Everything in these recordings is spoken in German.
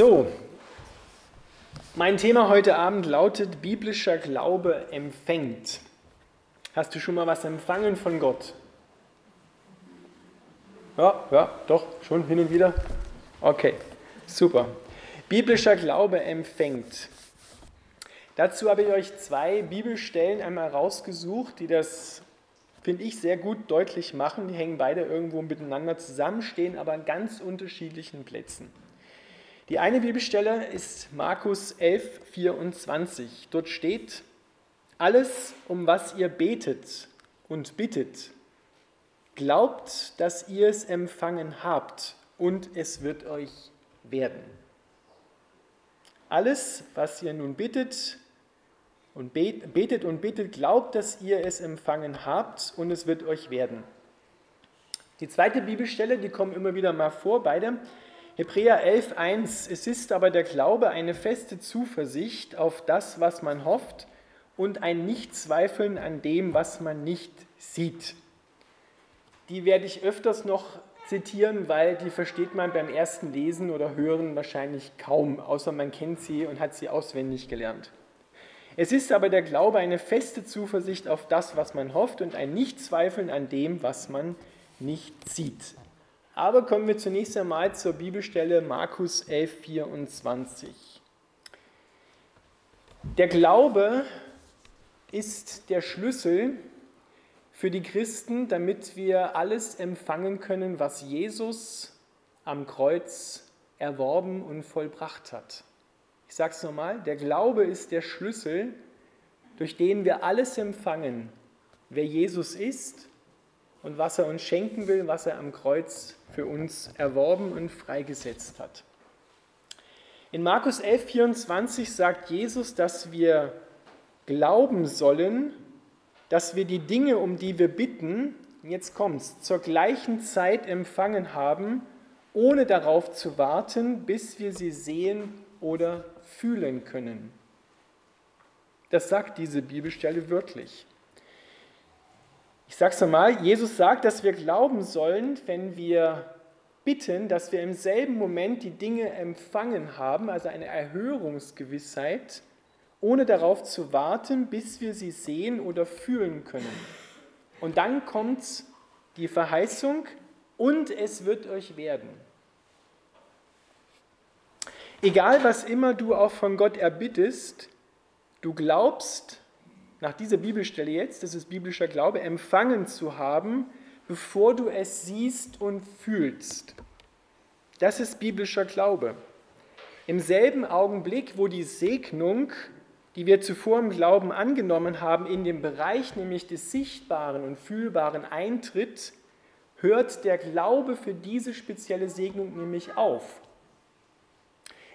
So, mein Thema heute Abend lautet, biblischer Glaube empfängt. Hast du schon mal was empfangen von Gott? Ja, ja, doch, schon hin und wieder. Okay, super. Biblischer Glaube empfängt. Dazu habe ich euch zwei Bibelstellen einmal rausgesucht, die das, finde ich, sehr gut deutlich machen. Die hängen beide irgendwo miteinander zusammen, stehen aber an ganz unterschiedlichen Plätzen. Die eine Bibelstelle ist Markus 11, 24. Dort steht, alles, um was ihr betet und bittet, glaubt, dass ihr es empfangen habt und es wird euch werden. Alles, was ihr nun bittet und betet und bittet, glaubt, dass ihr es empfangen habt und es wird euch werden. Die zweite Bibelstelle, die kommen immer wieder mal vor, beide Hebräer 11.1, es ist aber der Glaube eine feste Zuversicht auf das, was man hofft und ein Nichtzweifeln an dem, was man nicht sieht. Die werde ich öfters noch zitieren, weil die versteht man beim ersten Lesen oder Hören wahrscheinlich kaum, außer man kennt sie und hat sie auswendig gelernt. Es ist aber der Glaube eine feste Zuversicht auf das, was man hofft und ein Nichtzweifeln an dem, was man nicht sieht. Aber kommen wir zunächst einmal zur Bibelstelle Markus 11, 24. Der Glaube ist der Schlüssel für die Christen, damit wir alles empfangen können, was Jesus am Kreuz erworben und vollbracht hat. Ich sage es nochmal, der Glaube ist der Schlüssel, durch den wir alles empfangen, wer Jesus ist und was er uns schenken will, was er am Kreuz für uns erworben und freigesetzt hat. In Markus 11, 24 sagt Jesus, dass wir glauben sollen, dass wir die Dinge, um die wir bitten, jetzt kommt's, zur gleichen Zeit empfangen haben, ohne darauf zu warten, bis wir sie sehen oder fühlen können. Das sagt diese Bibelstelle wörtlich. Ich sage es nochmal, Jesus sagt, dass wir glauben sollen, wenn wir bitten, dass wir im selben Moment die Dinge empfangen haben, also eine Erhörungsgewissheit, ohne darauf zu warten, bis wir sie sehen oder fühlen können. Und dann kommt die Verheißung, und es wird euch werden. Egal was immer du auch von Gott erbittest, du glaubst, nach dieser Bibelstelle jetzt, das ist biblischer Glaube, empfangen zu haben, bevor du es siehst und fühlst. Das ist biblischer Glaube. Im selben Augenblick, wo die Segnung, die wir zuvor im Glauben angenommen haben, in den Bereich nämlich des Sichtbaren und Fühlbaren eintritt, hört der Glaube für diese spezielle Segnung nämlich auf.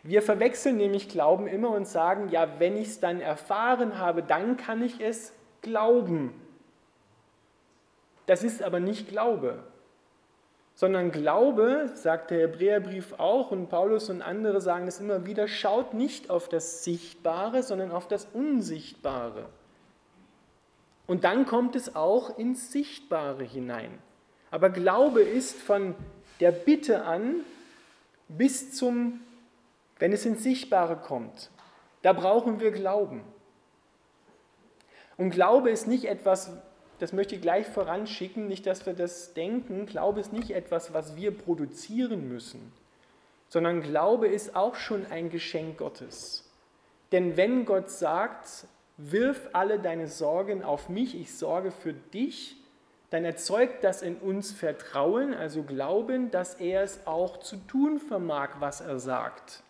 Wir verwechseln nämlich Glauben immer und sagen, ja, wenn ich es dann erfahren habe, dann kann ich es glauben. Das ist aber nicht Glaube, sondern Glaube, sagt der Hebräerbrief auch und Paulus und andere sagen es immer wieder, schaut nicht auf das Sichtbare, sondern auf das Unsichtbare. Und dann kommt es auch ins Sichtbare hinein. Aber Glaube ist von der Bitte an bis zum wenn es ins Sichtbare kommt, da brauchen wir Glauben. Und Glaube ist nicht etwas, das möchte ich gleich voranschicken, nicht, dass wir das denken, Glaube ist nicht etwas, was wir produzieren müssen, sondern Glaube ist auch schon ein Geschenk Gottes. Denn wenn Gott sagt, wirf alle deine Sorgen auf mich, ich sorge für dich, dann erzeugt das in uns Vertrauen, also Glauben, dass er es auch zu tun vermag, was er sagt.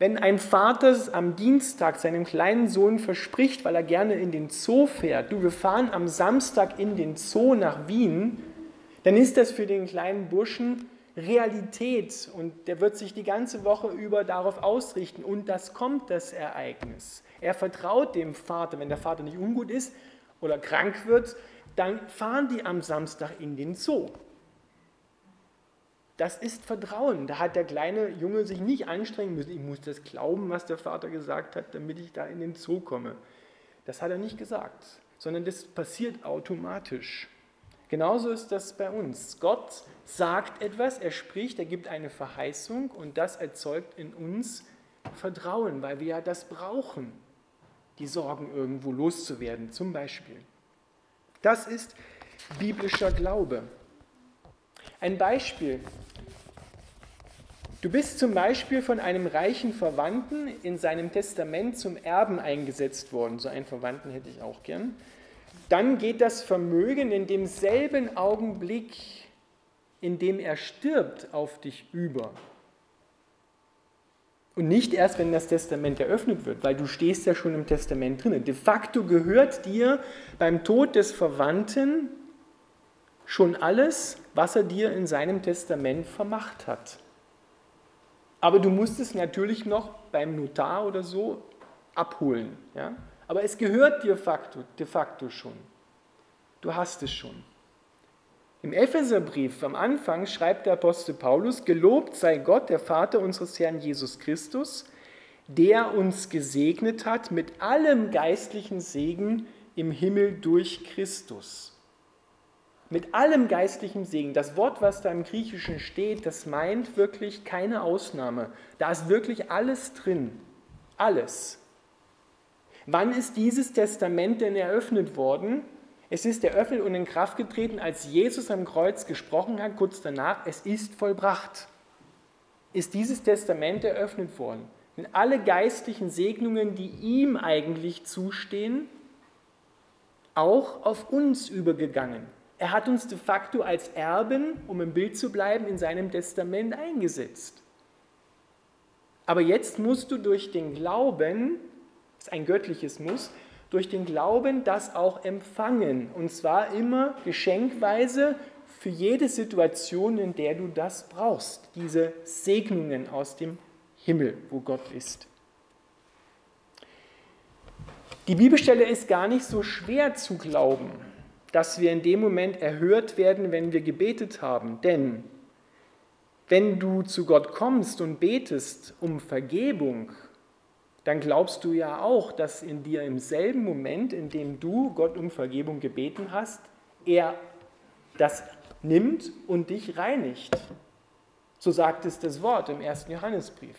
Wenn ein Vater am Dienstag seinem kleinen Sohn verspricht, weil er gerne in den Zoo fährt, du, wir fahren am Samstag in den Zoo nach Wien, dann ist das für den kleinen Burschen Realität und der wird sich die ganze Woche über darauf ausrichten und das kommt, das Ereignis. Er vertraut dem Vater, wenn der Vater nicht ungut ist oder krank wird, dann fahren die am Samstag in den Zoo. Das ist Vertrauen. Da hat der kleine Junge sich nicht anstrengen müssen. Ich muss das glauben, was der Vater gesagt hat, damit ich da in den Zoo komme. Das hat er nicht gesagt, sondern das passiert automatisch. Genauso ist das bei uns. Gott sagt etwas, er spricht, er gibt eine Verheißung und das erzeugt in uns Vertrauen, weil wir ja das brauchen, die Sorgen irgendwo loszuwerden, zum Beispiel. Das ist biblischer Glaube. Ein Beispiel. Du bist zum Beispiel von einem reichen Verwandten in seinem Testament zum Erben eingesetzt worden. So einen Verwandten hätte ich auch gern. Dann geht das Vermögen in demselben Augenblick, in dem er stirbt, auf dich über. Und nicht erst, wenn das Testament eröffnet wird, weil du stehst ja schon im Testament drin. De facto gehört dir beim Tod des Verwandten schon alles, was er dir in seinem Testament vermacht hat. Aber du musst es natürlich noch beim Notar oder so abholen. Ja? Aber es gehört dir facto, de facto schon. Du hast es schon. Im Epheserbrief am Anfang schreibt der Apostel Paulus, Gelobt sei Gott, der Vater unseres Herrn Jesus Christus, der uns gesegnet hat mit allem geistlichen Segen im Himmel durch Christus. Mit allem geistlichen Segen. Das Wort, was da im Griechischen steht, das meint wirklich keine Ausnahme. Da ist wirklich alles drin. Alles. Wann ist dieses Testament denn eröffnet worden? Es ist eröffnet und in Kraft getreten, als Jesus am Kreuz gesprochen hat, kurz danach, es ist vollbracht. Ist dieses Testament eröffnet worden. Sind alle geistlichen Segnungen, die ihm eigentlich zustehen, auch auf uns übergegangen. Er hat uns de facto als Erben, um im Bild zu bleiben, in seinem Testament eingesetzt. Aber jetzt musst du durch den Glauben, das ist ein göttliches Muss, durch den Glauben das auch empfangen. Und zwar immer geschenkweise für jede Situation, in der du das brauchst. Diese Segnungen aus dem Himmel, wo Gott ist. Die Bibelstelle ist gar nicht so schwer zu glauben, dass wir in dem Moment erhört werden, wenn wir gebetet haben. Denn wenn du zu Gott kommst und betest um Vergebung, dann glaubst du ja auch, dass in dir im selben Moment, in dem du Gott um Vergebung gebeten hast, er das nimmt und dich reinigt. So sagt es das Wort im ersten Johannesbrief.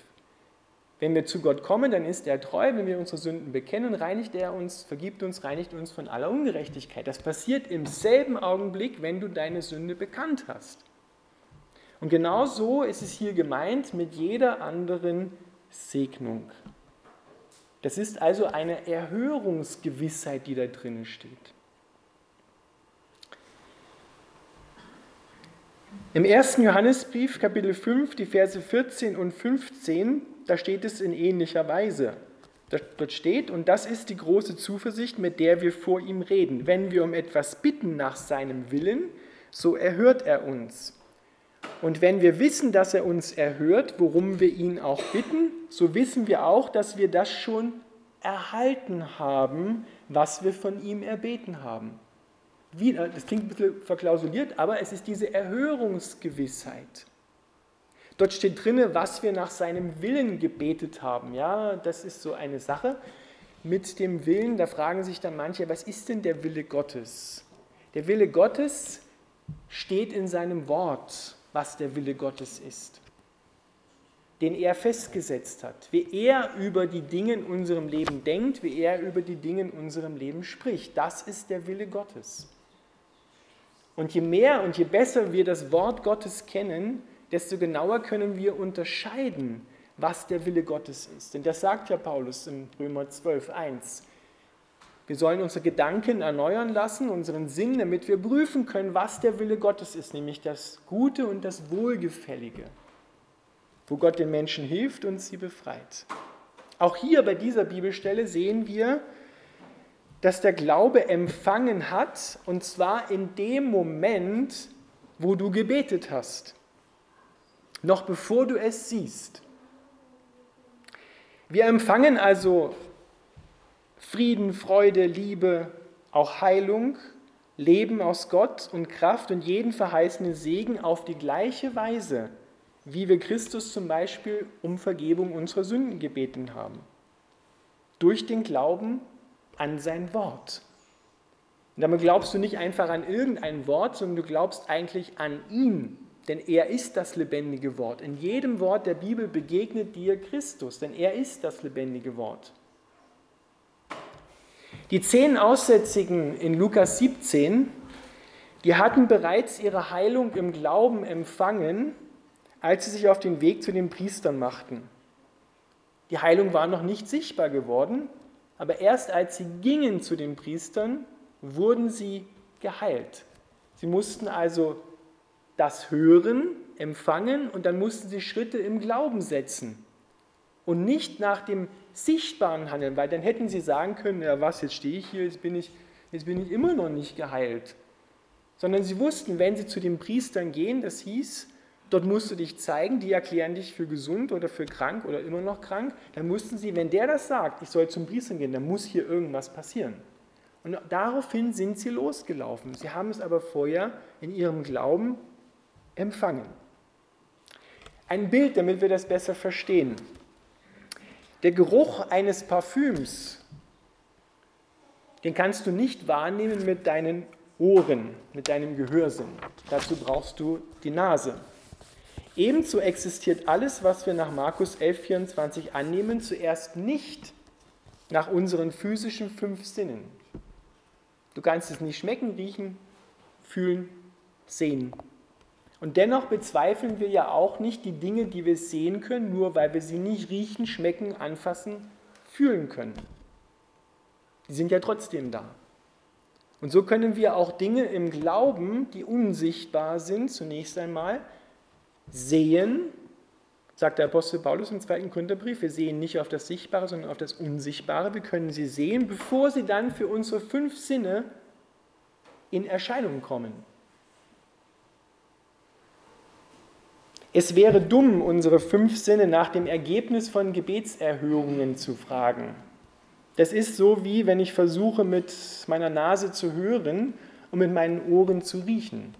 Wenn wir zu Gott kommen, dann ist er treu. Wenn wir unsere Sünden bekennen, reinigt er uns, vergibt uns, reinigt uns von aller Ungerechtigkeit. Das passiert im selben Augenblick, wenn du deine Sünde bekannt hast. Und genau so ist es hier gemeint mit jeder anderen Segnung. Das ist also eine Erhörungsgewissheit, die da drinnen steht. Im ersten Johannesbrief, Kapitel 5, die Verse 14 und 15, da steht es in ähnlicher Weise. Dort steht, und das ist die große Zuversicht, mit der wir vor ihm reden. Wenn wir um etwas bitten nach seinem Willen, so erhört er uns. Und wenn wir wissen, dass er uns erhört, worum wir ihn auch bitten, so wissen wir auch, dass wir das schon erhalten haben, was wir von ihm erbeten haben. Wie, das klingt ein bisschen verklausuliert, aber es ist diese Erhörungsgewissheit. Dort steht drin, was wir nach seinem Willen gebetet haben. Ja, das ist so eine Sache. Mit dem Willen, da fragen sich dann manche, was ist denn der Wille Gottes? Der Wille Gottes steht in seinem Wort was der Wille Gottes ist, den er festgesetzt hat, wie er über die Dinge in unserem Leben denkt, wie er über die Dinge in unserem Leben spricht. Das ist der Wille Gottes. Und je mehr und je besser wir das Wort Gottes kennen, desto genauer können wir unterscheiden, was der Wille Gottes ist. Denn das sagt ja Paulus im Römer 12, 1. Wir sollen unsere Gedanken erneuern lassen, unseren Sinn, damit wir prüfen können, was der Wille Gottes ist, nämlich das Gute und das Wohlgefällige, wo Gott den Menschen hilft und sie befreit. Auch hier bei dieser Bibelstelle sehen wir, dass der Glaube empfangen hat, und zwar in dem Moment, wo du gebetet hast, noch bevor du es siehst. Wir empfangen also Frieden, Freude, Liebe, auch Heilung, Leben aus Gott und Kraft und jeden verheißenen Segen auf die gleiche Weise, wie wir Christus zum Beispiel um Vergebung unserer Sünden gebeten haben. Durch den Glauben an sein Wort. Und damit glaubst du nicht einfach an irgendein Wort, sondern du glaubst eigentlich an ihn, denn er ist das lebendige Wort. In jedem Wort der Bibel begegnet dir Christus, denn er ist das lebendige Wort. Die zehn Aussätzigen in Lukas 17, die hatten bereits ihre Heilung im Glauben empfangen, als sie sich auf den Weg zu den Priestern machten. Die Heilung war noch nicht sichtbar geworden, aber erst als sie gingen zu den Priestern, wurden sie geheilt. Sie mussten also das hören, empfangen und dann mussten sie Schritte im Glauben setzen und nicht nach dem Sichtbaren handeln, weil dann hätten sie sagen können, ja was, jetzt stehe ich hier, jetzt bin ich, jetzt bin ich immer noch nicht geheilt. Sondern sie wussten, wenn sie zu den Priestern gehen, das hieß, Dort musst du dich zeigen, die erklären dich für gesund oder für krank oder immer noch krank. Dann mussten sie, wenn der das sagt, ich soll zum Priester gehen, dann muss hier irgendwas passieren. Und daraufhin sind sie losgelaufen. Sie haben es aber vorher in ihrem Glauben empfangen. Ein Bild, damit wir das besser verstehen. Der Geruch eines Parfüms, den kannst du nicht wahrnehmen mit deinen Ohren, mit deinem Gehörsinn. Dazu brauchst du die Nase. Ebenso existiert alles, was wir nach Markus 11,24 annehmen, zuerst nicht nach unseren physischen fünf Sinnen. Du kannst es nicht schmecken, riechen, fühlen, sehen. Und dennoch bezweifeln wir ja auch nicht die Dinge, die wir sehen können, nur weil wir sie nicht riechen, schmecken, anfassen, fühlen können. Die sind ja trotzdem da. Und so können wir auch Dinge im Glauben, die unsichtbar sind, zunächst einmal, sehen, sagt der Apostel Paulus im zweiten Korintherbrief, wir sehen nicht auf das Sichtbare, sondern auf das Unsichtbare. Wir können sie sehen, bevor sie dann für unsere fünf Sinne in Erscheinung kommen. Es wäre dumm, unsere fünf Sinne nach dem Ergebnis von Gebetserhörungen zu fragen. Das ist so wie wenn ich versuche, mit meiner Nase zu hören und mit meinen Ohren zu riechen.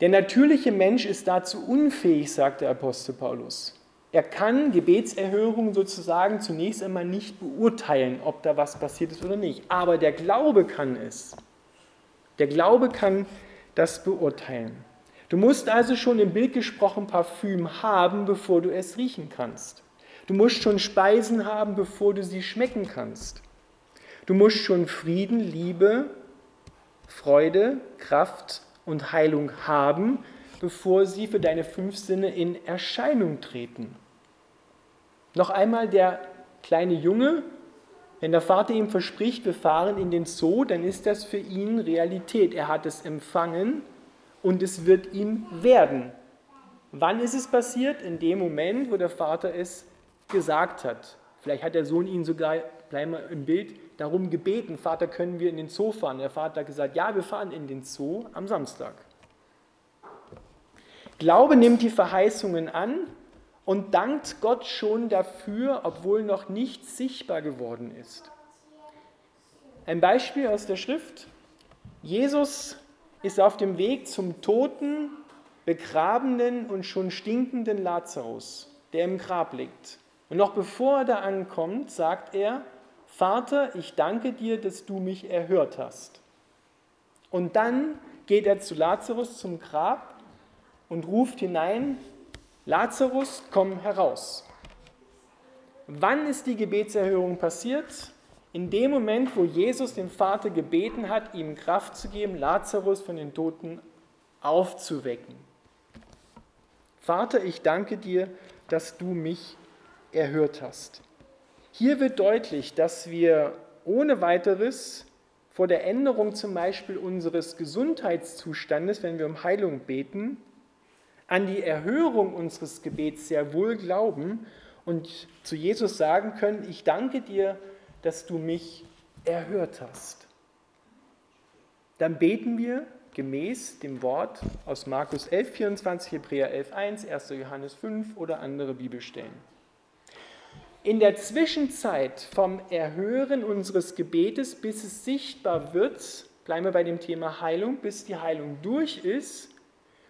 Der natürliche Mensch ist dazu unfähig, sagt der Apostel Paulus. Er kann Gebetserhörungen sozusagen zunächst einmal nicht beurteilen, ob da was passiert ist oder nicht. Aber der Glaube kann es. Der Glaube kann das beurteilen. Du musst also schon im Bild gesprochen Parfüm haben, bevor du es riechen kannst. Du musst schon Speisen haben, bevor du sie schmecken kannst. Du musst schon Frieden, Liebe, Freude, Kraft und Heilung haben, bevor sie für deine fünf Sinne in Erscheinung treten. Noch einmal der kleine Junge, wenn der Vater ihm verspricht, wir fahren in den Zoo, dann ist das für ihn Realität. Er hat es empfangen und es wird ihm werden. Wann ist es passiert? In dem Moment, wo der Vater es gesagt hat. Vielleicht hat der Sohn ihn sogar, bleiben wir im Bild, darum gebeten, Vater, können wir in den Zoo fahren? Der Vater hat gesagt, ja, wir fahren in den Zoo am Samstag. Glaube nimmt die Verheißungen an und dankt Gott schon dafür, obwohl noch nichts sichtbar geworden ist. Ein Beispiel aus der Schrift. Jesus ist auf dem Weg zum toten, begrabenen und schon stinkenden Lazarus, der im Grab liegt. Und noch bevor er da ankommt, sagt er, Vater, ich danke dir, dass du mich erhört hast. Und dann geht er zu Lazarus zum Grab und ruft hinein, Lazarus, komm heraus. Wann ist die Gebetserhörung passiert? In dem Moment, wo Jesus den Vater gebeten hat, ihm Kraft zu geben, Lazarus von den Toten aufzuwecken. Vater, ich danke dir, dass du mich erhört hast. Hier wird deutlich, dass wir ohne weiteres vor der Änderung zum Beispiel unseres Gesundheitszustandes, wenn wir um Heilung beten, an die Erhörung unseres Gebets sehr wohl glauben und zu Jesus sagen können, ich danke dir, dass du mich erhört hast. Dann beten wir gemäß dem Wort aus Markus 11, 24, Hebräer 11, 1, 1. Johannes 5 oder andere Bibelstellen. In der Zwischenzeit vom Erhören unseres Gebetes, bis es sichtbar wird, bleiben wir bei dem Thema Heilung, bis die Heilung durch ist,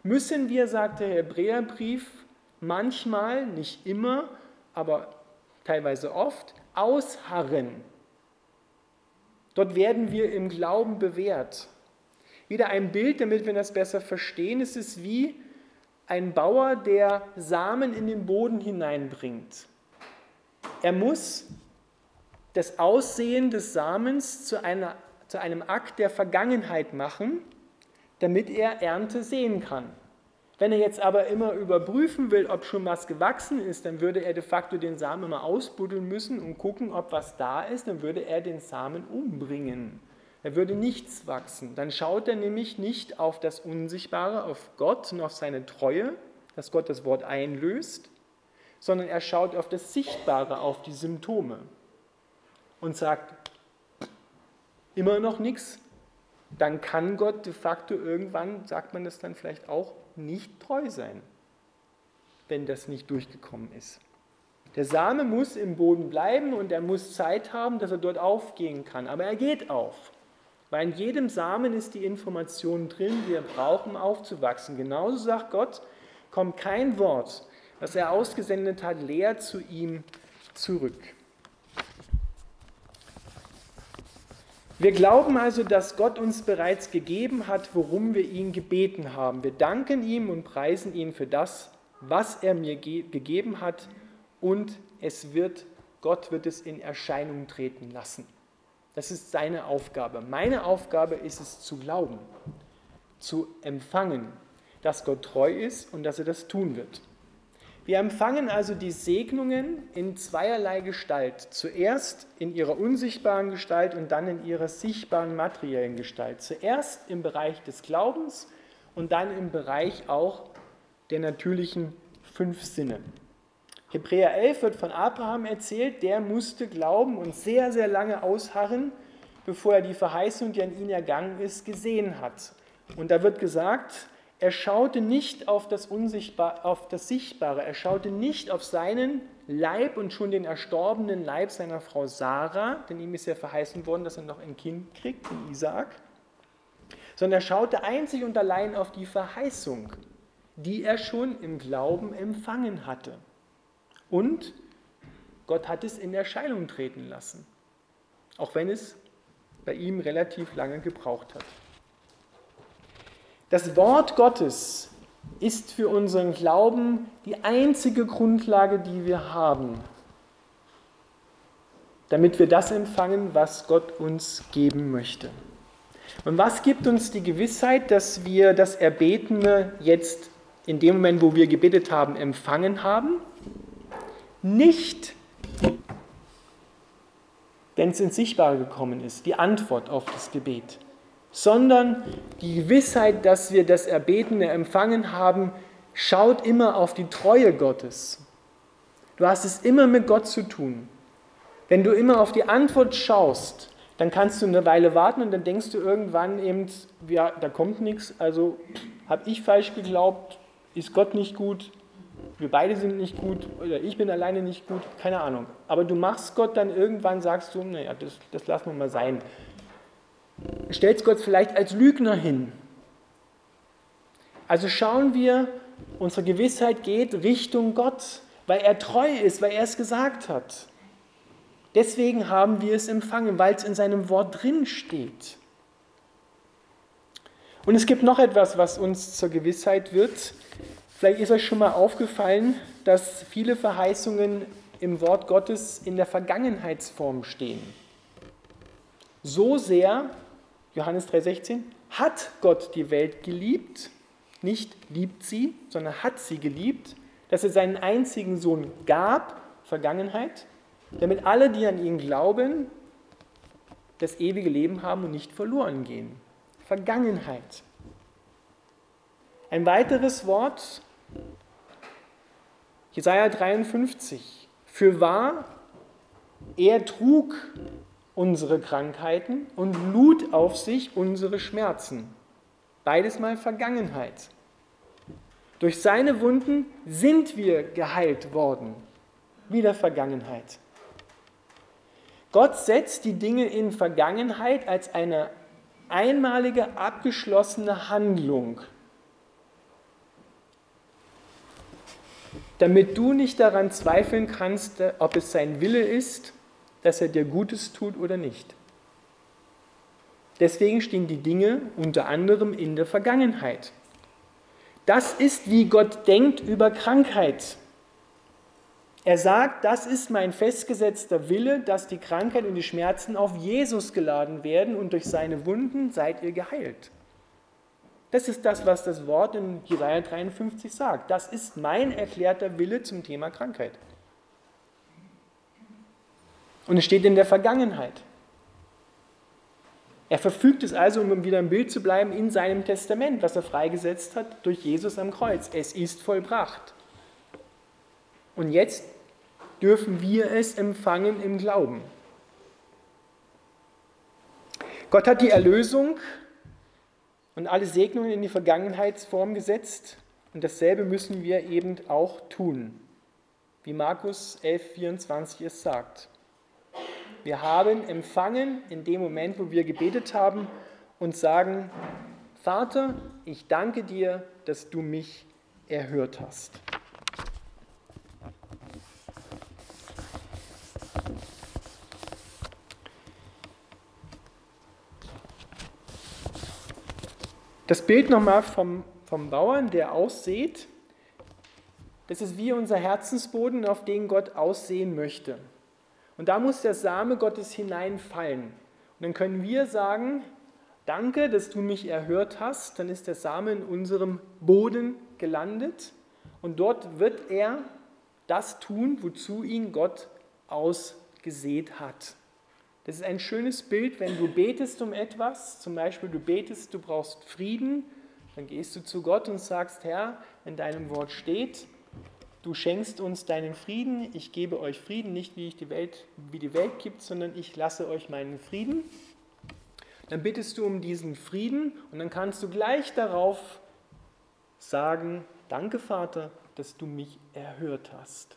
müssen wir, sagt der Hebräerbrief, manchmal, nicht immer, aber teilweise oft, ausharren. Dort werden wir im Glauben bewährt. Wieder ein Bild, damit wir das besser verstehen. Es ist wie ein Bauer, der Samen in den Boden hineinbringt. Er muss das Aussehen des Samens zu, einer, zu einem Akt der Vergangenheit machen, damit er Ernte sehen kann. Wenn er jetzt aber immer überprüfen will, ob schon was gewachsen ist, dann würde er de facto den Samen immer ausbuddeln müssen und gucken, ob was da ist, dann würde er den Samen umbringen. Er würde nichts wachsen. Dann schaut er nämlich nicht auf das Unsichtbare, auf Gott und auf seine Treue, dass Gott das Wort einlöst, sondern er schaut auf das Sichtbare, auf die Symptome und sagt, immer noch nichts, dann kann Gott de facto irgendwann, sagt man das dann vielleicht auch, nicht treu sein, wenn das nicht durchgekommen ist. Der Same muss im Boden bleiben und er muss Zeit haben, dass er dort aufgehen kann. Aber er geht auf. Weil in jedem Samen ist die Information drin, die er braucht, um aufzuwachsen. Genauso sagt Gott, kommt kein Wort, das er ausgesendet hat, leer zu ihm zurück. Wir glauben also, dass Gott uns bereits gegeben hat, worum wir ihn gebeten haben. Wir danken ihm und preisen ihn für das, was er mir ge gegeben hat und es wird, Gott wird es in Erscheinung treten lassen. Das ist seine Aufgabe. Meine Aufgabe ist es zu glauben, zu empfangen, dass Gott treu ist und dass er das tun wird. Wir empfangen also die Segnungen in zweierlei Gestalt. Zuerst in ihrer unsichtbaren Gestalt und dann in ihrer sichtbaren materiellen Gestalt. Zuerst im Bereich des Glaubens und dann im Bereich auch der natürlichen fünf Sinne. Hebräer 11 wird von Abraham erzählt, der musste glauben und sehr, sehr lange ausharren, bevor er die Verheißung, die an ihn ergangen ist, gesehen hat. Und da wird gesagt, er schaute nicht auf das, Unsichtbar, auf das Sichtbare, er schaute nicht auf seinen Leib und schon den erstorbenen Leib seiner Frau Sarah, denn ihm ist ja verheißen worden, dass er noch ein Kind kriegt, den Isaak, sondern er schaute einzig und allein auf die Verheißung, die er schon im Glauben empfangen hatte. Und Gott hat es in Erscheinung treten lassen, auch wenn es bei ihm relativ lange gebraucht hat. Das Wort Gottes ist für unseren Glauben die einzige Grundlage, die wir haben, damit wir das empfangen, was Gott uns geben möchte. Und was gibt uns die Gewissheit, dass wir das Erbetene jetzt in dem Moment, wo wir gebetet haben, empfangen haben? Nicht, wenn es ins Sichtbare gekommen ist, die Antwort auf das Gebet sondern die Gewissheit, dass wir das Erbetene empfangen haben, schaut immer auf die Treue Gottes. Du hast es immer mit Gott zu tun. Wenn du immer auf die Antwort schaust, dann kannst du eine Weile warten und dann denkst du irgendwann eben, ja, da kommt nichts, also habe ich falsch geglaubt, ist Gott nicht gut, wir beide sind nicht gut oder ich bin alleine nicht gut, keine Ahnung. Aber du machst Gott dann irgendwann, sagst du, naja, das, das lassen wir mal sein stellt Gott vielleicht als Lügner hin. Also schauen wir, unsere Gewissheit geht Richtung Gott, weil er treu ist, weil er es gesagt hat. Deswegen haben wir es empfangen, weil es in seinem Wort drin steht. Und es gibt noch etwas, was uns zur Gewissheit wird. Vielleicht ist euch schon mal aufgefallen, dass viele Verheißungen im Wort Gottes in der Vergangenheitsform stehen. So sehr, Johannes 3:16, hat Gott die Welt geliebt, nicht liebt sie, sondern hat sie geliebt, dass er seinen einzigen Sohn gab, Vergangenheit, damit alle, die an ihn glauben, das ewige Leben haben und nicht verloren gehen. Vergangenheit. Ein weiteres Wort, Jesaja 53. Für wahr, er trug unsere Krankheiten und lud auf sich unsere Schmerzen. Beides mal Vergangenheit. Durch seine Wunden sind wir geheilt worden. Wieder Vergangenheit. Gott setzt die Dinge in Vergangenheit als eine einmalige, abgeschlossene Handlung, damit du nicht daran zweifeln kannst, ob es sein Wille ist dass er dir Gutes tut oder nicht. Deswegen stehen die Dinge unter anderem in der Vergangenheit. Das ist, wie Gott denkt über Krankheit. Er sagt, das ist mein festgesetzter Wille, dass die Krankheit und die Schmerzen auf Jesus geladen werden und durch seine Wunden seid ihr geheilt. Das ist das, was das Wort in Jesaja 53 sagt. Das ist mein erklärter Wille zum Thema Krankheit. Und es steht in der Vergangenheit. Er verfügt es also, um wieder im Bild zu bleiben, in seinem Testament, was er freigesetzt hat durch Jesus am Kreuz. Es ist vollbracht. Und jetzt dürfen wir es empfangen im Glauben. Gott hat die Erlösung und alle Segnungen in die Vergangenheitsform gesetzt und dasselbe müssen wir eben auch tun, wie Markus 11, 24 es sagt. Wir haben empfangen in dem Moment, wo wir gebetet haben und sagen, Vater, ich danke dir, dass du mich erhört hast. Das Bild nochmal vom, vom Bauern, der aussät, das ist wie unser Herzensboden, auf den Gott aussehen möchte. Und da muss der Same Gottes hineinfallen. Und dann können wir sagen, danke, dass du mich erhört hast. Dann ist der Same in unserem Boden gelandet. Und dort wird er das tun, wozu ihn Gott ausgesät hat. Das ist ein schönes Bild, wenn du betest um etwas, zum Beispiel du betest, du brauchst Frieden, dann gehst du zu Gott und sagst, Herr, in deinem Wort steht, du schenkst uns deinen Frieden, ich gebe euch Frieden, nicht wie, ich die Welt, wie die Welt gibt, sondern ich lasse euch meinen Frieden. Dann bittest du um diesen Frieden und dann kannst du gleich darauf sagen, danke Vater, dass du mich erhört hast.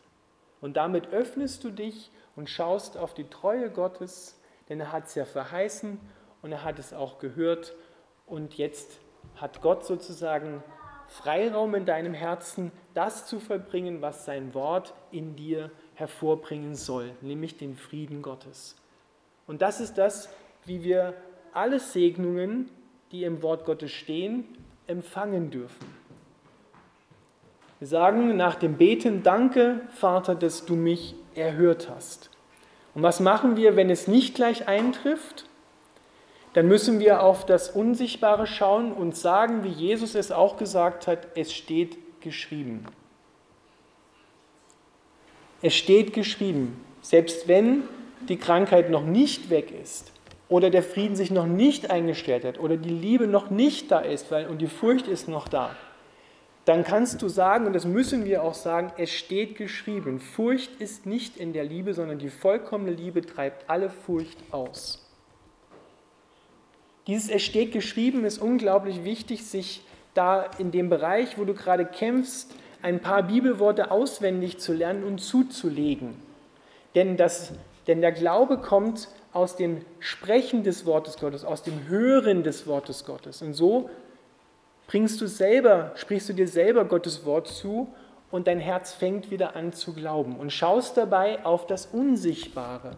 Und damit öffnest du dich und schaust auf die Treue Gottes, denn er hat es ja verheißen und er hat es auch gehört und jetzt hat Gott sozusagen Freiraum in deinem Herzen, das zu vollbringen, was sein Wort in dir hervorbringen soll, nämlich den Frieden Gottes. Und das ist das, wie wir alle Segnungen, die im Wort Gottes stehen, empfangen dürfen. Wir sagen nach dem Beten, danke Vater, dass du mich erhört hast. Und was machen wir, wenn es nicht gleich eintrifft? Dann müssen wir auf das Unsichtbare schauen und sagen, wie Jesus es auch gesagt hat, es steht geschrieben. Es steht geschrieben, selbst wenn die Krankheit noch nicht weg ist oder der Frieden sich noch nicht eingestellt hat oder die Liebe noch nicht da ist und die Furcht ist noch da, dann kannst du sagen, und das müssen wir auch sagen, es steht geschrieben, Furcht ist nicht in der Liebe, sondern die vollkommene Liebe treibt alle Furcht aus. Dieses Es steht geschrieben ist unglaublich wichtig, sich da in dem Bereich, wo du gerade kämpfst, ein paar Bibelworte auswendig zu lernen und zuzulegen. Denn, das, denn der Glaube kommt aus dem Sprechen des Wortes Gottes, aus dem Hören des Wortes Gottes. Und so bringst du selber, sprichst du dir selber Gottes Wort zu und dein Herz fängt wieder an zu glauben und schaust dabei auf das Unsichtbare.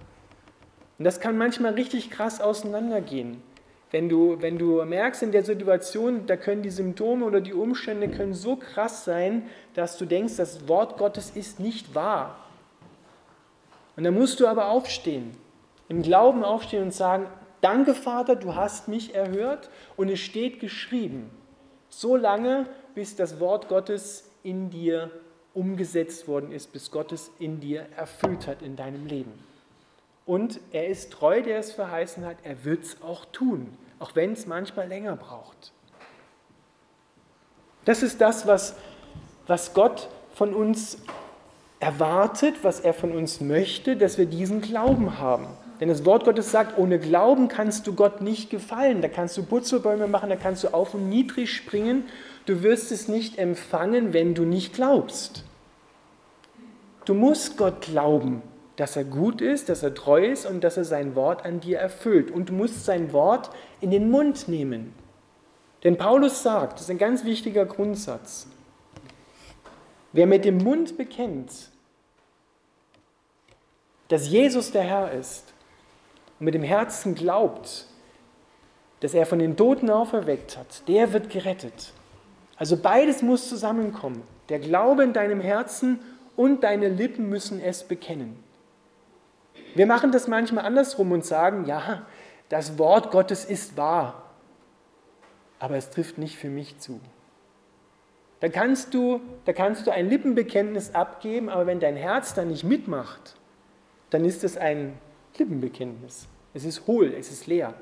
Und das kann manchmal richtig krass auseinandergehen. Wenn du, wenn du merkst in der Situation, da können die Symptome oder die Umstände können so krass sein, dass du denkst, das Wort Gottes ist nicht wahr. Und dann musst du aber aufstehen, im Glauben aufstehen und sagen, danke Vater, du hast mich erhört und es steht geschrieben so lange, bis das Wort Gottes in dir umgesetzt worden ist, bis Gott es in dir erfüllt hat in deinem Leben. Und er ist treu, der es verheißen hat, er wird es auch tun, auch wenn es manchmal länger braucht. Das ist das, was, was Gott von uns erwartet, was er von uns möchte, dass wir diesen Glauben haben. Denn das Wort Gottes sagt, ohne Glauben kannst du Gott nicht gefallen. Da kannst du Butzelbäume machen, da kannst du auf und niedrig springen. Du wirst es nicht empfangen, wenn du nicht glaubst. Du musst Gott glauben, dass er gut ist, dass er treu ist und dass er sein Wort an dir erfüllt. Und du musst sein Wort in den Mund nehmen. Denn Paulus sagt, das ist ein ganz wichtiger Grundsatz, wer mit dem Mund bekennt, dass Jesus der Herr ist und mit dem Herzen glaubt, dass er von den Toten auferweckt hat, der wird gerettet. Also beides muss zusammenkommen. Der Glaube in deinem Herzen und deine Lippen müssen es bekennen. Wir machen das manchmal andersrum und sagen, ja, das Wort Gottes ist wahr, aber es trifft nicht für mich zu. Da kannst du, da kannst du ein Lippenbekenntnis abgeben, aber wenn dein Herz da nicht mitmacht, dann ist es ein Lippenbekenntnis. Es ist hohl, es ist leer.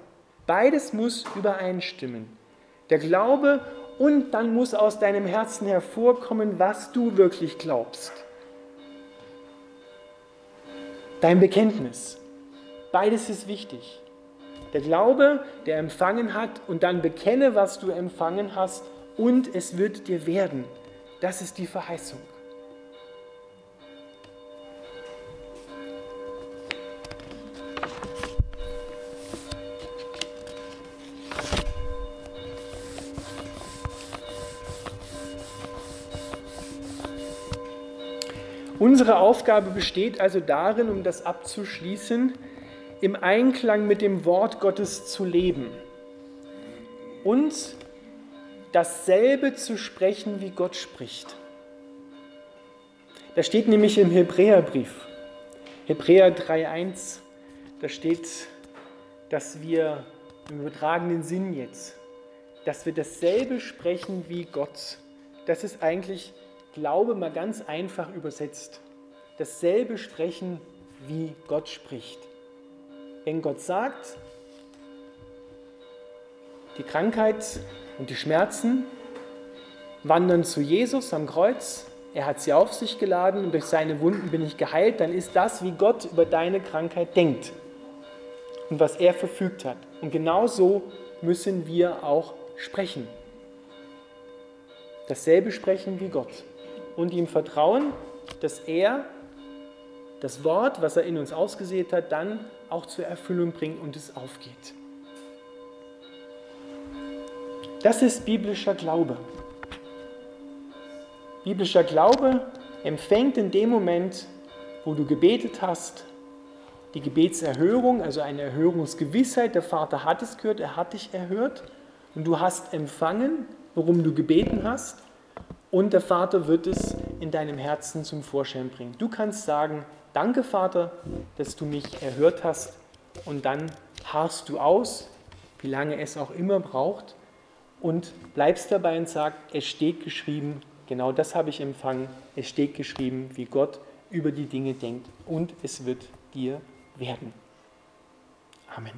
Beides muss übereinstimmen. Der Glaube und dann muss aus deinem Herzen hervorkommen, was du wirklich glaubst. Dein Bekenntnis. Beides ist wichtig. Der Glaube, der empfangen hat und dann bekenne, was du empfangen hast und es wird dir werden. Das ist die Verheißung. Unsere Aufgabe besteht also darin, um das abzuschließen, im Einklang mit dem Wort Gottes zu leben und dasselbe zu sprechen, wie Gott spricht. Da steht nämlich im Hebräerbrief, Hebräer 3.1, da steht, dass wir im übertragenen Sinn jetzt, dass wir dasselbe sprechen wie Gott. Das ist eigentlich Glaube mal ganz einfach übersetzt. Dasselbe sprechen, wie Gott spricht. Wenn Gott sagt, die Krankheit und die Schmerzen wandern zu Jesus am Kreuz, er hat sie auf sich geladen und durch seine Wunden bin ich geheilt, dann ist das, wie Gott über deine Krankheit denkt und was er verfügt hat. Und genau so müssen wir auch sprechen. Dasselbe sprechen wie Gott und ihm vertrauen, dass er das Wort, was er in uns ausgesät hat, dann auch zur Erfüllung bringt und es aufgeht. Das ist biblischer Glaube. Biblischer Glaube empfängt in dem Moment, wo du gebetet hast, die Gebetserhörung, also eine Erhörungsgewissheit. Der Vater hat es gehört, er hat dich erhört und du hast empfangen, worum du gebeten hast und der Vater wird es in deinem Herzen zum Vorschein bringen. Du kannst sagen, danke Vater, dass du mich erhört hast und dann harrst du aus, wie lange es auch immer braucht und bleibst dabei und sagst, es steht geschrieben, genau das habe ich empfangen, es steht geschrieben, wie Gott über die Dinge denkt und es wird dir werden. Amen.